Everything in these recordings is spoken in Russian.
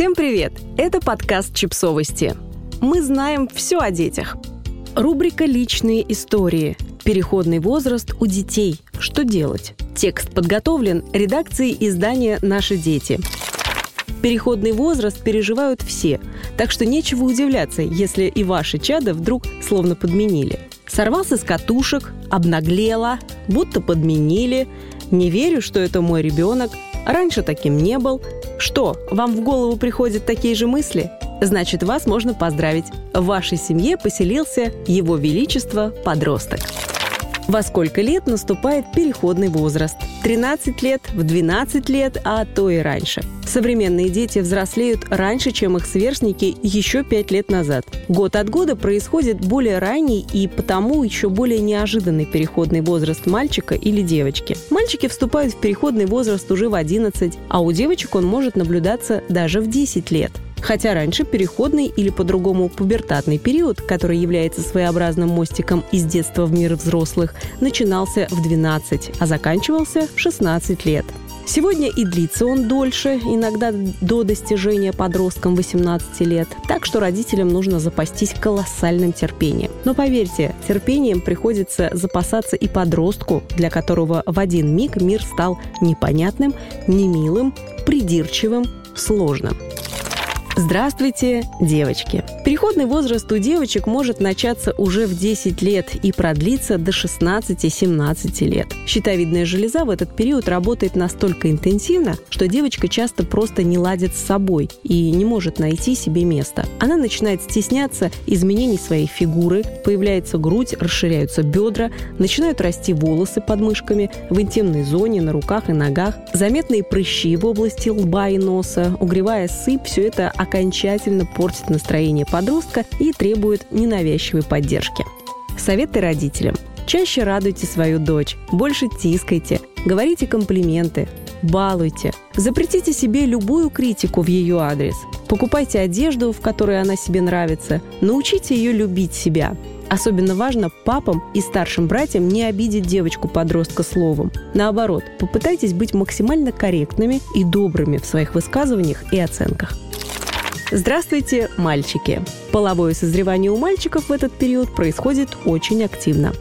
Всем привет! Это подкаст «Чипсовости». Мы знаем все о детях. Рубрика «Личные истории». Переходный возраст у детей. Что делать? Текст подготовлен редакцией издания «Наши дети». Переходный возраст переживают все, так что нечего удивляться, если и ваши чада вдруг словно подменили. Сорвался с катушек, обнаглела, будто подменили. Не верю, что это мой ребенок. Раньше таким не был. Что, вам в голову приходят такие же мысли? Значит, вас можно поздравить. В вашей семье поселился Его Величество подросток. Во сколько лет наступает переходный возраст? 13 лет, в 12 лет, а то и раньше. Современные дети взрослеют раньше, чем их сверстники еще 5 лет назад. Год от года происходит более ранний и потому еще более неожиданный переходный возраст мальчика или девочки. Мальчики вступают в переходный возраст уже в 11, а у девочек он может наблюдаться даже в 10 лет. Хотя раньше переходный или по-другому пубертатный период, который является своеобразным мостиком из детства в мир взрослых, начинался в 12, а заканчивался в 16 лет. Сегодня и длится он дольше, иногда до достижения подросткам 18 лет, так что родителям нужно запастись колоссальным терпением. Но поверьте, терпением приходится запасаться и подростку, для которого в один миг мир стал непонятным, немилым, придирчивым, сложным. Здравствуйте, девочки! Переходный возраст у девочек может начаться уже в 10 лет и продлиться до 16-17 лет. Щитовидная железа в этот период работает настолько интенсивно, что девочка часто просто не ладит с собой и не может найти себе места. Она начинает стесняться изменений своей фигуры, появляется грудь, расширяются бедра, начинают расти волосы под мышками, в интимной зоне, на руках и ногах, заметные прыщи в области лба и носа, угревая сыпь, все это окончательно портит настроение подростка и требует ненавязчивой поддержки. Советы родителям. Чаще радуйте свою дочь, больше тискайте, говорите комплименты, балуйте. Запретите себе любую критику в ее адрес. Покупайте одежду, в которой она себе нравится. Научите ее любить себя. Особенно важно папам и старшим братьям не обидеть девочку-подростка словом. Наоборот, попытайтесь быть максимально корректными и добрыми в своих высказываниях и оценках. Здравствуйте, мальчики! Половое созревание у мальчиков в этот период происходит очень активно.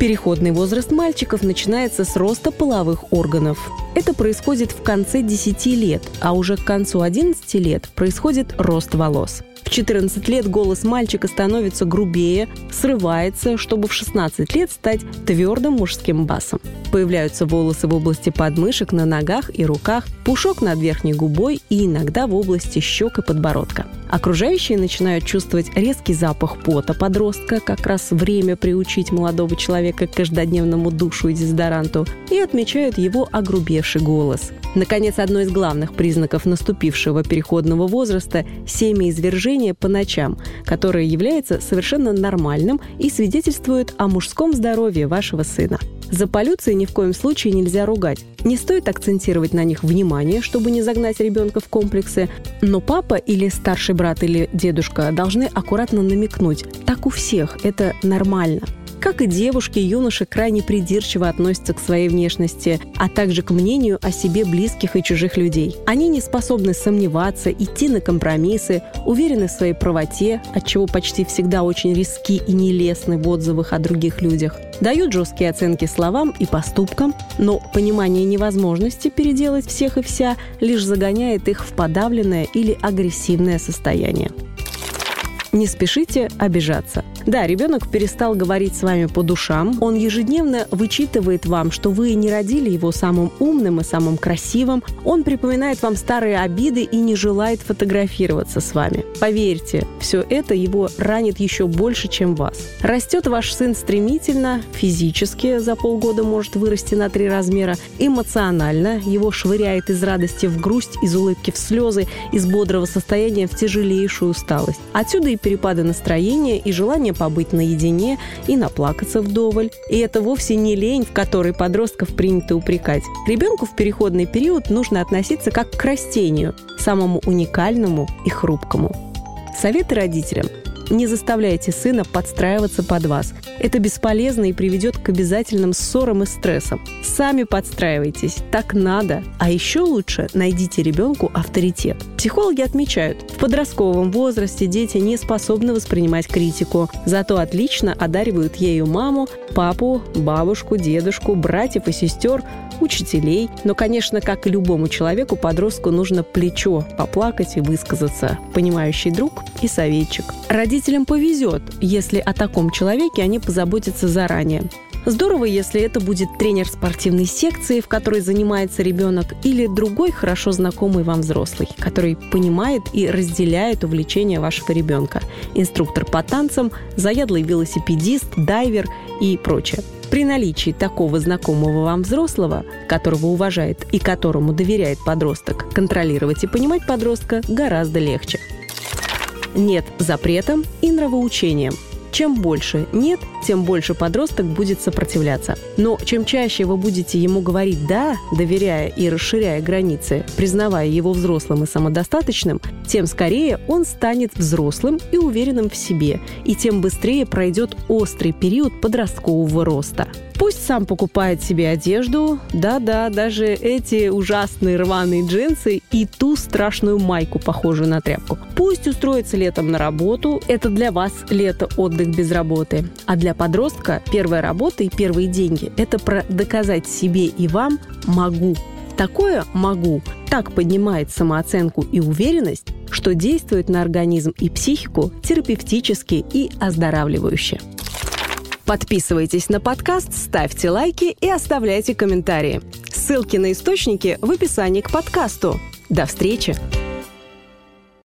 Переходный возраст мальчиков начинается с роста половых органов. Это происходит в конце 10 лет, а уже к концу 11 лет происходит рост волос. В 14 лет голос мальчика становится грубее, срывается, чтобы в 16 лет стать твердым мужским басом. Появляются волосы в области подмышек, на ногах и руках, пушок над верхней губой и иногда в области щек и подбородка. Окружающие начинают чувствовать резкий запах пота подростка, как раз время приучить молодого человека к каждодневному душу и дезодоранту, и отмечают его огрубевший голос. Наконец, одно из главных признаков наступившего переходного возраста – семяизвержение по ночам, которое является совершенно нормальным и свидетельствует о мужском здоровье вашего сына. За полюции ни в коем случае нельзя ругать. Не стоит акцентировать на них внимание, чтобы не загнать ребенка в комплексы, но папа или старший брат или дедушка должны аккуратно намекнуть. Так у всех, это нормально. Как и девушки, юноши крайне придирчиво относятся к своей внешности, а также к мнению о себе близких и чужих людей. Они не способны сомневаться, идти на компромиссы, уверены в своей правоте, от чего почти всегда очень риски и нелестны в отзывах о других людях. Дают жесткие оценки словам и поступкам, но понимание невозможности переделать всех и вся лишь загоняет их в подавленное или агрессивное состояние. Не спешите обижаться. Да, ребенок перестал говорить с вами по душам. Он ежедневно вычитывает вам, что вы не родили его самым умным и самым красивым. Он припоминает вам старые обиды и не желает фотографироваться с вами. Поверьте, все это его ранит еще больше, чем вас. Растет ваш сын стремительно, физически за полгода может вырасти на три размера, эмоционально его швыряет из радости в грусть, из улыбки в слезы, из бодрого состояния в тяжелейшую усталость. Отсюда и перепады настроения, и желание побыть наедине и наплакаться вдоволь. И это вовсе не лень, в которой подростков принято упрекать. Ребенку в переходный период нужно относиться как к растению, самому уникальному и хрупкому. Советы родителям. Не заставляйте сына подстраиваться под вас. Это бесполезно и приведет к обязательным ссорам и стрессам. Сами подстраивайтесь, так надо. А еще лучше найдите ребенку авторитет. Психологи отмечают, в подростковом возрасте дети не способны воспринимать критику, зато отлично одаривают ею маму, папу, бабушку, дедушку, братьев и сестер, учителей. Но, конечно, как и любому человеку, подростку нужно плечо поплакать и высказаться, понимающий друг и советчик. Родителям повезет, если о таком человеке они позаботятся заранее. Здорово, если это будет тренер спортивной секции, в которой занимается ребенок, или другой хорошо знакомый вам взрослый, который понимает и разделяет увлечения вашего ребенка. Инструктор по танцам, заядлый велосипедист, дайвер и прочее. При наличии такого знакомого вам взрослого, которого уважает и которому доверяет подросток, контролировать и понимать подростка гораздо легче. Нет запретам и нравоучениям. Чем больше «нет», тем больше подросток будет сопротивляться. Но чем чаще вы будете ему говорить «да», доверяя и расширяя границы, признавая его взрослым и самодостаточным, тем скорее он станет взрослым и уверенным в себе, и тем быстрее пройдет острый период подросткового роста. Пусть сам покупает себе одежду, да-да, даже эти ужасные рваные джинсы и ту страшную майку, похожую на тряпку. Пусть устроится летом на работу, это для вас лето отдых без работы. А для подростка первая работа и первые деньги – это про доказать себе и вам «могу». Такое «могу» так поднимает самооценку и уверенность, что действует на организм и психику терапевтически и оздоравливающе. Подписывайтесь на подкаст, ставьте лайки и оставляйте комментарии. Ссылки на источники в описании к подкасту. До встречи!